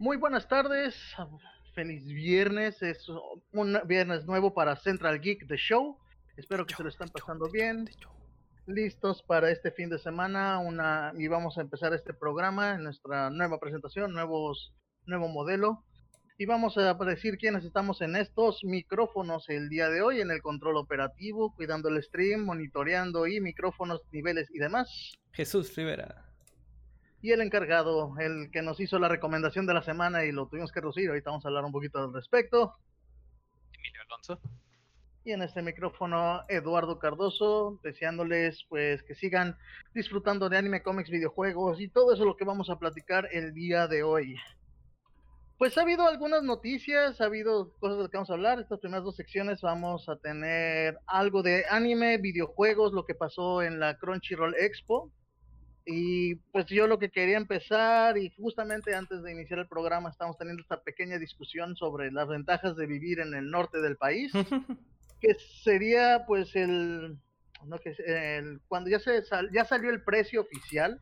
Muy buenas tardes, feliz viernes, es un viernes nuevo para Central Geek The Show. Espero que se lo están pasando bien. Listos para este fin de semana una y vamos a empezar este programa en nuestra nueva presentación, nuevo modelo. Y vamos a decir quiénes estamos en estos micrófonos el día de hoy, en el control operativo, cuidando el stream, monitoreando y micrófonos, niveles y demás. Jesús Rivera. Y el encargado, el que nos hizo la recomendación de la semana y lo tuvimos que reducir, ahorita vamos a hablar un poquito al respecto. Emilio Alonso. Y en este micrófono, Eduardo Cardoso, deseándoles pues que sigan disfrutando de anime, cómics, videojuegos y todo eso lo que vamos a platicar el día de hoy. Pues ha habido algunas noticias, ha habido cosas de las que vamos a hablar. Estas primeras dos secciones vamos a tener algo de anime, videojuegos, lo que pasó en la Crunchyroll Expo. Y pues yo lo que quería empezar, y justamente antes de iniciar el programa, estamos teniendo esta pequeña discusión sobre las ventajas de vivir en el norte del país, que sería pues el, no, que, el cuando ya, se ya salió el precio oficial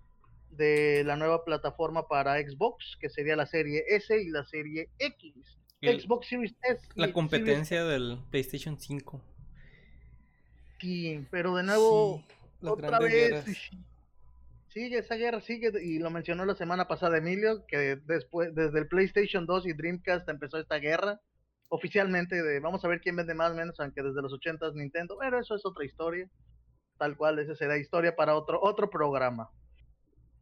de la nueva plataforma para Xbox, que sería la serie S y la serie X. Xbox Series S. La competencia del PlayStation 5. Sí, pero de nuevo, otra vez. Sigue esa guerra, sigue, y lo mencionó la semana pasada Emilio, que después, desde el PlayStation 2 y Dreamcast empezó esta guerra, oficialmente de vamos a ver quién vende más o menos, aunque desde los 80 Nintendo, pero eso es otra historia, tal cual, esa será historia para otro, otro programa.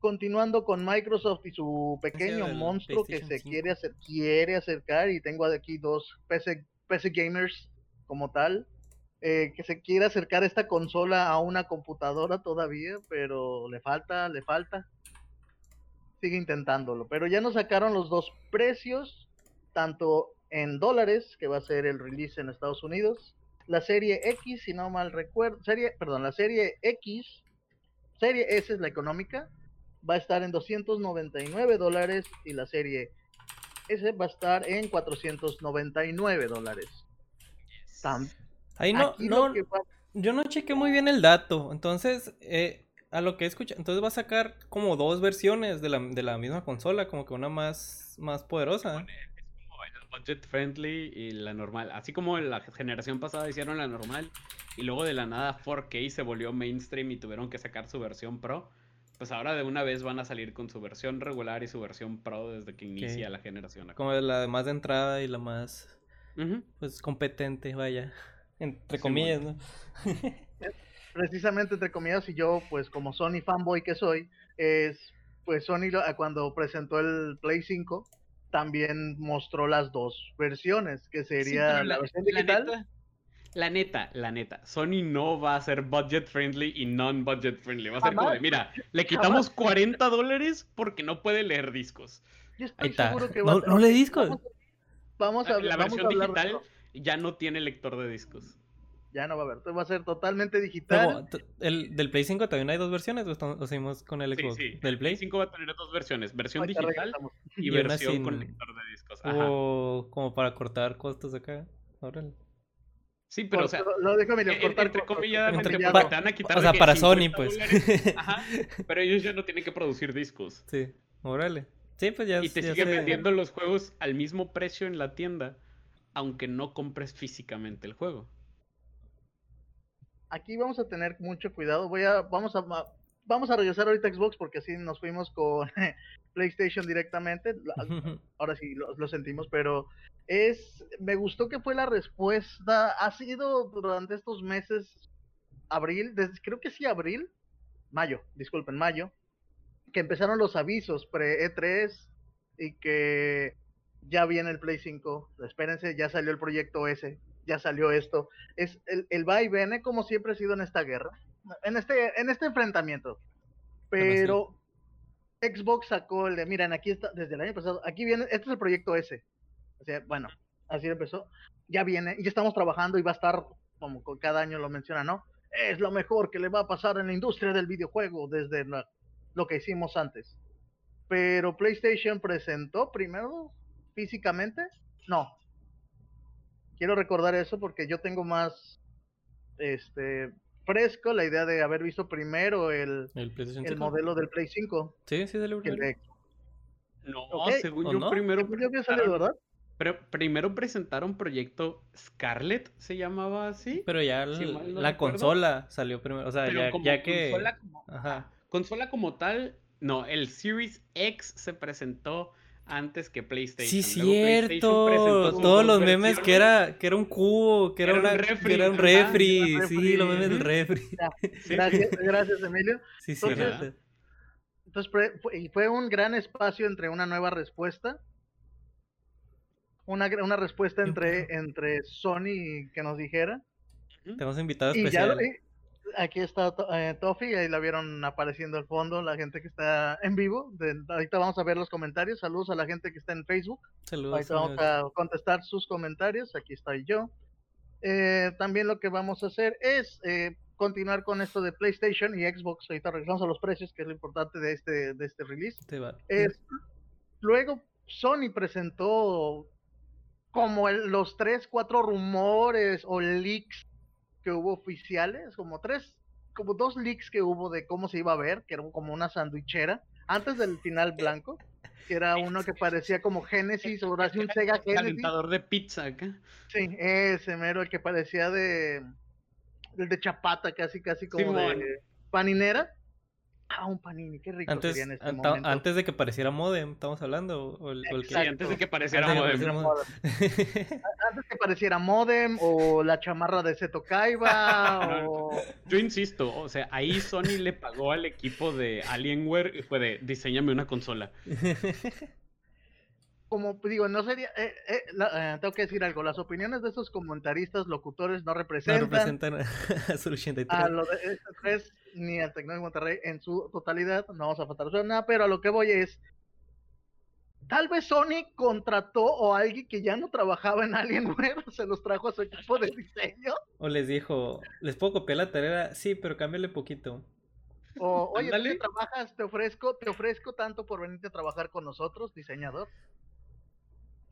Continuando con Microsoft y su pequeño monstruo que se quiere, hacer, quiere acercar, y tengo aquí dos PC, PC gamers como tal, eh, que se quiere acercar esta consola a una computadora todavía, pero le falta, le falta. Sigue intentándolo, pero ya nos sacaron los dos precios, tanto en dólares, que va a ser el release en Estados Unidos, la serie X, si no mal recuerdo, serie, perdón, la serie X, serie S es la económica, va a estar en 299 dólares y la serie S va a estar en 499 dólares. Ahí no, no yo no chequé muy bien el dato, entonces eh, a lo que escucha, entonces va a sacar como dos versiones de la, de la misma consola, como que una más, más poderosa. Es como el budget friendly y la normal, así como la generación pasada hicieron la normal y luego de la nada 4K se volvió mainstream y tuvieron que sacar su versión pro pues ahora de una vez van a salir con su versión regular y su versión pro desde que inicia la generación. Como la más de entrada y la más pues competente, vaya. Entre comillas, ¿no? Precisamente entre comillas, y yo, pues como Sony fanboy que soy, es pues Sony cuando presentó el Play 5 también mostró las dos versiones, que sería la, versión digital. La neta, la neta, Sony no va a ser budget friendly y non-budget friendly. Va a ser como de, mira, le quitamos 40 dólares porque no puede leer discos. Ahí está. no, no lee discos. Vamos a, la versión digital ya no tiene lector de discos. Ya no va a haber, va a ser totalmente digital. ¿El del Play 5 también hay dos versiones o seguimos con el Xbox? Sí, sí. ¿Del Play? 5 va a tener dos versiones, versión digital y, versión con lector de discos. O como para cortar costos acá. Órale. Sí, pero o sea, lo dejo medio cortar entre comillas, entre, te van a quitar o sea, para Sony, pues. ajá, pero ellos ya no tienen que producir discos. Sí, órale. Sí, pues ya Y te siguen vendiendo los juegos al mismo precio en la tienda, aunque no compres físicamente el juego. Aquí vamos a tener mucho cuidado. Voy a, vamos a, vamos a regresar ahorita a Xbox porque así nos fuimos con PlayStation directamente. Ahora sí lo sentimos, pero es, me gustó que fue la respuesta, ha sido durante estos meses, abril, desde, creo que sí, abril, mayo, disculpen, mayo, que empezaron los avisos pre-E3 y que ya viene el Play 5, espérense, ya salió el proyecto S, ya salió esto. Es el, el va y viene como siempre ha sido en esta guerra, en este, en este enfrentamiento. Pero Xbox sacó el de, miren, aquí está, desde el año pasado, aquí viene, este es el proyecto S bueno, así empezó. Ya viene, ya estamos trabajando y va a estar, como cada año lo menciona, ¿no? Es lo mejor que le va a pasar en la industria del videojuego desde lo que hicimos antes. Pero PlayStation presentó primero físicamente. No. Quiero recordar eso porque yo tengo más este fresco la idea de haber visto primero el, el, modelo del Play 5. Sí, sí, del No, según yo primero. ¿verdad? Pero primero presentaron proyecto Scarlet, se llamaba así. Pero ya la consola salió primero. O sea, ya, que. Consola como, consola como tal, no, el Series X se presentó antes que PlayStation. Sí, cierto. Todos los memes que era, que era un cubo, que era, un refri. Que era un refri. Sí, los memes del refri. Gracias, gracias, Emilio. Sí, sí, entonces, entonces fue, un gran espacio entre una nueva respuesta una, una respuesta entre, entre Sony que nos dijera. Tenemos invitados especiales. Aquí está eh, Tofi, ahí la vieron apareciendo al fondo, la gente que está en vivo. ahorita vamos a ver los comentarios. Saludos a la gente que está en Facebook. Saludos. Ahorita vamos a contestar sus comentarios. Aquí estoy yo. Eh, también lo que vamos a hacer es eh, continuar con esto de PlayStation y Xbox. Ahorita regresamos a los precios, que es lo importante de este, de este release. Es, luego Sony presentó como los tres, cuatro rumores o leaks que hubo oficiales, como tres, como dos leaks que hubo de cómo se iba a ver, que era como una sandwichera, antes del final blanco, que era uno que parecía como Genesis o así un Sega Genesis. Calentador de pizza acá. Sí, ese mero, el que parecía de, el de chapata, casi, casi como de paninera. Ah, un panini, qué rico antes, sería en este momento. Antes de que pareciera modem, ¿estamos hablando? O el, sí, antes de que pareciera modem. antes de que pareciera modem, o la chamarra de Seto Kaiba, o... Yo insisto, o sea, ahí Sony le pagó al equipo de Alienware y fue de, diseñame una consola. como digo, no sería, eh, eh, eh, tengo que decir algo, las opiniones de esos comentaristas, locutores, no representan, no representan a su 83. A lo de este tres, ni al Tecnológico Monterrey en su totalidad, no vamos a faltar nada, pero a lo que voy es, tal vez Sony contrató o alguien que ya no trabajaba en Alienware se los trajo a su equipo de diseño. O les dijo, ¿les puedo copiar la tarea? Sí, pero cámbiale poquito. O, oye, ¿tú trabajas? Te ofrezco, te ofrezco tanto por venirte a trabajar con nosotros, diseñador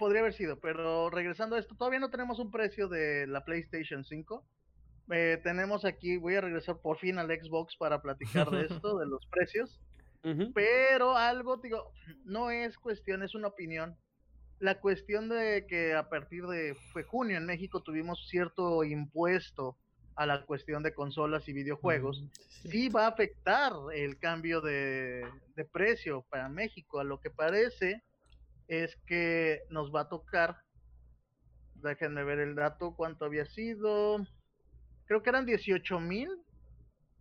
podría haber sido, pero regresando a esto, todavía no tenemos un precio de la PlayStation 5. Eh, tenemos aquí, voy a regresar por fin al Xbox para platicar de esto, de los precios. Pero algo, digo, no es cuestión, es una opinión. La cuestión de que a partir de fue junio en México tuvimos cierto impuesto a la cuestión de consolas y videojuegos, sí. va a afectar el cambio de, de precio para México. A lo que parece, es que nos va a tocar, déjenme ver el dato, cuánto había sido, creo que eran 18 mil,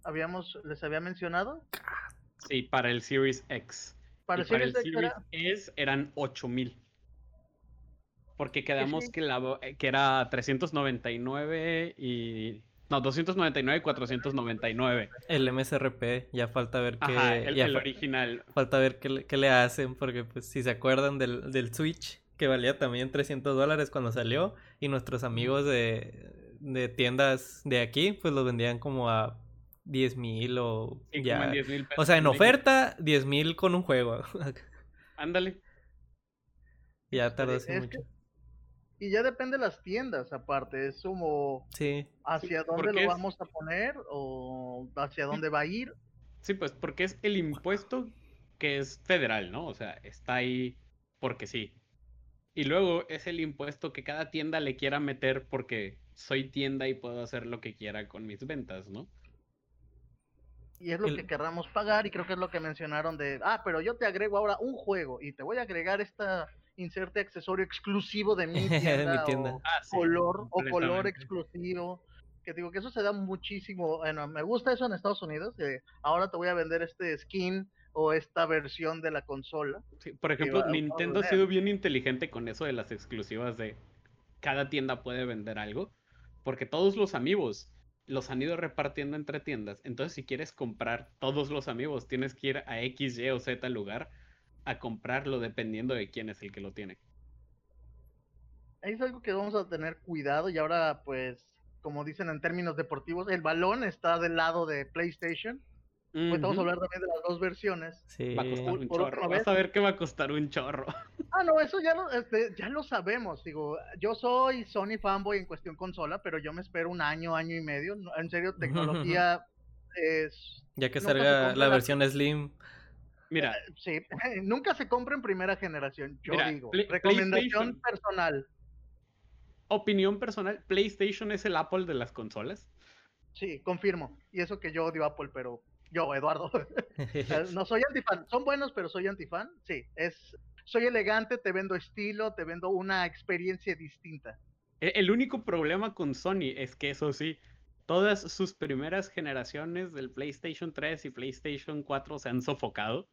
habíamos, les había mencionado. Sí, para el Series X. Para, el, Series, X eran 8 mil. Porque quedamos que, la, que era 399 y no, 299 y 499. El MSRP, ya falta ver qué. el, original. Falta ver qué, le hacen, porque pues si se acuerdan del, del Switch, que valía también 300 dólares cuando salió, y nuestros amigos de, de tiendas de aquí, pues los vendían como a 10 mil o ya. o sea, en oferta, 10 mil con un juego. Ándale. Ya tardó así mucho. Y ya depende de las tiendas, aparte, es como sí. hacia dónde lo vamos a poner o hacia dónde va a ir. Sí, pues porque es el impuesto que es federal, ¿no? O sea, está ahí porque sí. Y luego es el impuesto que cada tienda le quiera meter porque soy tienda y puedo hacer lo que quiera con mis ventas, ¿no? Y es lo que querramos pagar y creo que es lo que mencionaron de, ah, pero yo te agrego ahora un juego y te voy a agregar esta inserte accesorio exclusivo de mi tienda, O, ah, color o color exclusivo que digo que eso se da muchísimo bueno me gusta eso en Estados Unidos ahora te voy a vender este skin o esta versión de la consola. Por ejemplo Nintendo ha sido bien inteligente con eso de las exclusivas de cada tienda puede vender algo porque todos los amigos los han ido repartiendo entre tiendas. Entonces si quieres comprar todos los amigos tienes que ir a X Y o Z lugar a comprarlo dependiendo de quién es el que lo tiene. Es algo que vamos a tener cuidado y ahora pues como dicen en términos deportivos, el balón está del lado de PlayStation. Pues vamos a hablar también de las dos versiones. Sí. Va a costar un chorro. Vas a ver que va a costar un chorro. Ah, no, eso ya lo, este, ya lo sabemos. Digo, yo soy Sony fanboy en cuestión consola, pero yo me espero un año, año y medio. En serio, tecnología es. Ya que salga la versión Slim. Mira. Eh, sí, nunca se compra en primera generación, yo digo. recomendación personal. Opinión personal, PlayStation es el Apple de las consolas. Sí, confirmo. Y eso que yo odio Apple, pero yo, Eduardo. no soy antifan. Son buenos, pero soy antifan. Sí, es soy elegante, te vendo estilo, te vendo una experiencia distinta. E, el único problema con Sony es que eso sí, todas sus primeras generaciones del PlayStation 3 y PlayStation 4 se han sofocado.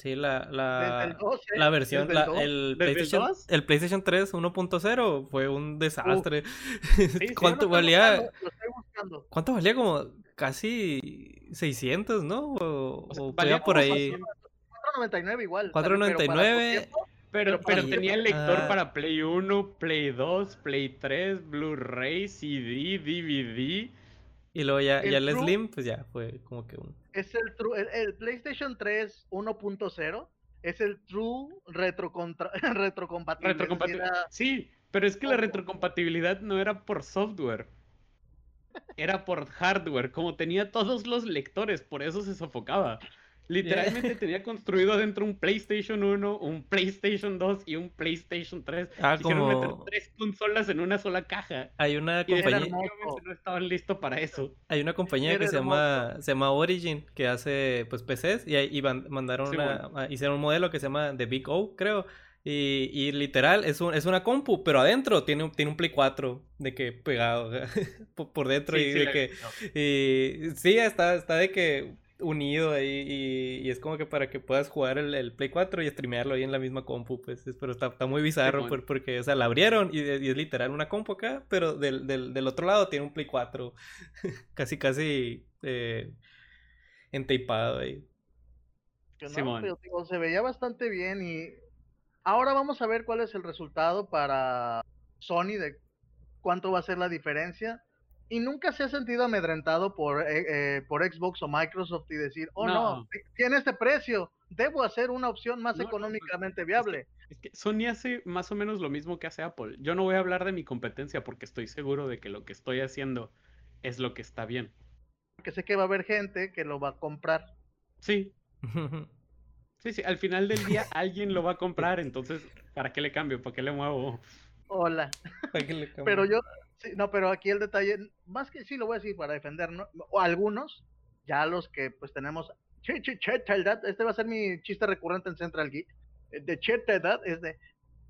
Sí, la, la, la versión, el, PlayStation, el, PlayStation 3 1.0 fue un desastre. ¿Cuánto valía? ¿Cuánto valía? Como casi 600, ¿no? O, o, valía por ahí. 4.99 igual. 4.99. Pero, pero, tenía el lector ah. para Play 1, Play 2, Play 3, Blu-ray, CD, DVD. Y luego ya el, ya el Slim, pues ya fue como que un. Es el True. El, PlayStation 3 1.0 es el True retrocontra, retrocompatibilidad. Sí, pero es que la retrocompatibilidad no era por software. Era por hardware. Como tenía todos los lectores, por eso se sofocaba. Literalmente tenía construido adentro un PlayStation 1, un PlayStation 2 y un PlayStation 3. Ah, Hicieron meter tres consolas en una sola caja. Hay una compañía. no estaban listos para eso. Hay una compañía que se llama, se llama Origin que hace pues PCs y, ahí mandaron una, ah, hicieron un modelo que se llama The Big O, creo. Y, y, literal, es, un, es una compu, pero adentro tiene, un, tiene un Play 4 de que pegado por, dentro y de que... Y, sí, está, está de que unido ahí y, es como que para que puedas jugar el, Play 4 y streamearlo ahí en la misma compu, pues, pero está, está muy bizarro porque, o sea, la abrieron y, es literal una compu acá, pero del, del, otro lado tiene un Play 4 casi, casi eh, enteipado ahí. se veía bastante bien y ahora vamos a ver cuál es el resultado para Sony de cuánto va a ser la diferencia y nunca se ha sentido amedrentado por, eh, eh, por Xbox o Microsoft y decir, oh no. tiene este precio, debo hacer una opción más económicamente viable. Es que, Sony hace más o menos lo mismo que hace Apple. Yo no voy a hablar de mi competencia porque estoy seguro de que lo que estoy haciendo es lo que está bien. Porque sé que va a haber gente que lo va a comprar. Sí. sí, sí, al final del día alguien lo va a comprar, entonces, ¿para qué le cambio? ¿Para qué le muevo? Hola. Pero yo, no, pero aquí el detalle, más que sí lo voy a decir para defender, ¿no? o algunos, ya los que pues tenemos, este va a ser mi chiste recurrente en Central Geek, eh, de edad es de,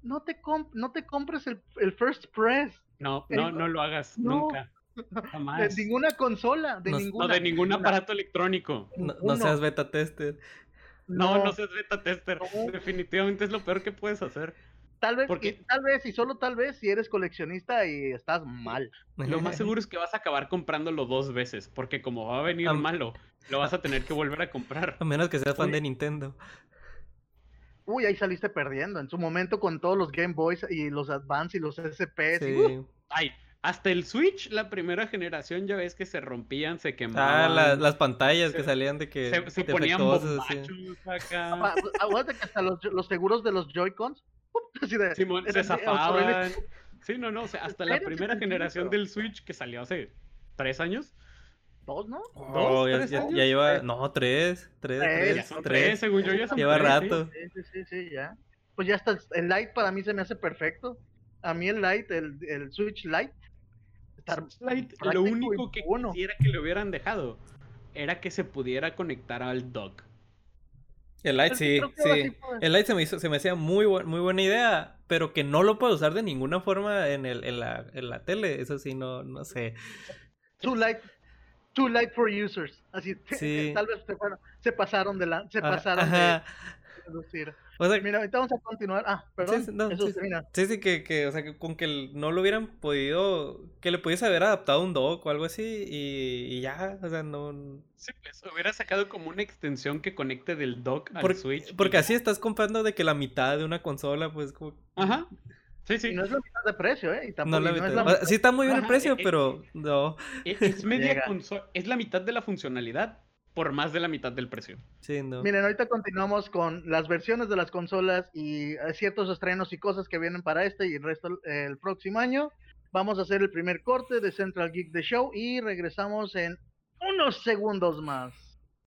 no te, no te compres el, el, First Press. No, no, no lo hagas, nunca. Jamás. De ninguna consola, de ninguna. No, de ningún aparato electrónico. No, seas beta tester. No, no, seas beta tester. Definitivamente es lo peor que puedes hacer. Tal vez, y, tal vez, y solo tal vez, si eres coleccionista y estás mal. Lo más seguro es que vas a acabar comprándolo dos veces, porque como va a venir malo, lo vas a tener que volver a comprar. A menos que seas fan de Nintendo. Uy, ahí saliste perdiendo. En su momento con todos los Game Boys y los Advance y los SP. Sí. Ay, hasta el Switch, la primera generación, ya ves que se rompían, se quemaban. Ah, las pantallas que salían de que. Se, se ponían acá. Aguanta que hasta los, los seguros de los Joy-Cons Simón, se zafaban. Sí, no, no, o sea, hasta la primera generación del Switch que salió hace tres años. ¿Dos, no? Oh, ya, ya, lleva, no, tres, tres, tres, tres, según yo ya son Lleva rato. Sí, sí, sí, ya. Pues ya está, el Lite para mí se me hace perfecto. A mí el Lite, el, el Switch Lite. Lite lo único que quisiera que le hubieran dejado era que se pudiera conectar al dock. El Light, sí, sí. El Light se me, hizo, se me hacía muy, muy buena idea, pero que no lo puedo usar de ninguna forma en, el, en, la, en la tele. Eso sí, no, no sé. Too light, too light for users. Así, tal vez se pasaron de la, se ah, pasaron de reducir. O sea, Mira, ahorita vamos a continuar. Ah, perdón. Sí, no, eso sí, sí, sí, que, que, o sea, que con que no lo hubieran podido, que le pudiese haber adaptado un dock o algo así y, y ya, o sea, no. Sí, pues hubiera sacado como una extensión que conecte del dock al Switch. Porque así estás comprando de que la mitad de una consola, pues como. Ajá. Sí, sí. Y no es la mitad de precio, ¿eh? Y tampoco, no, es la... Sí está muy bien el precio, pero no. Es, media consola, es la mitad de la funcionalidad, por más de la mitad del precio. Sí, no. Miren, ahorita continuamos con las versiones de las consolas y eh, ciertos estrenos y cosas que vienen para este y el resto el próximo año. Vamos a hacer el primer corte de Central Geek The Show y regresamos en unos segundos más.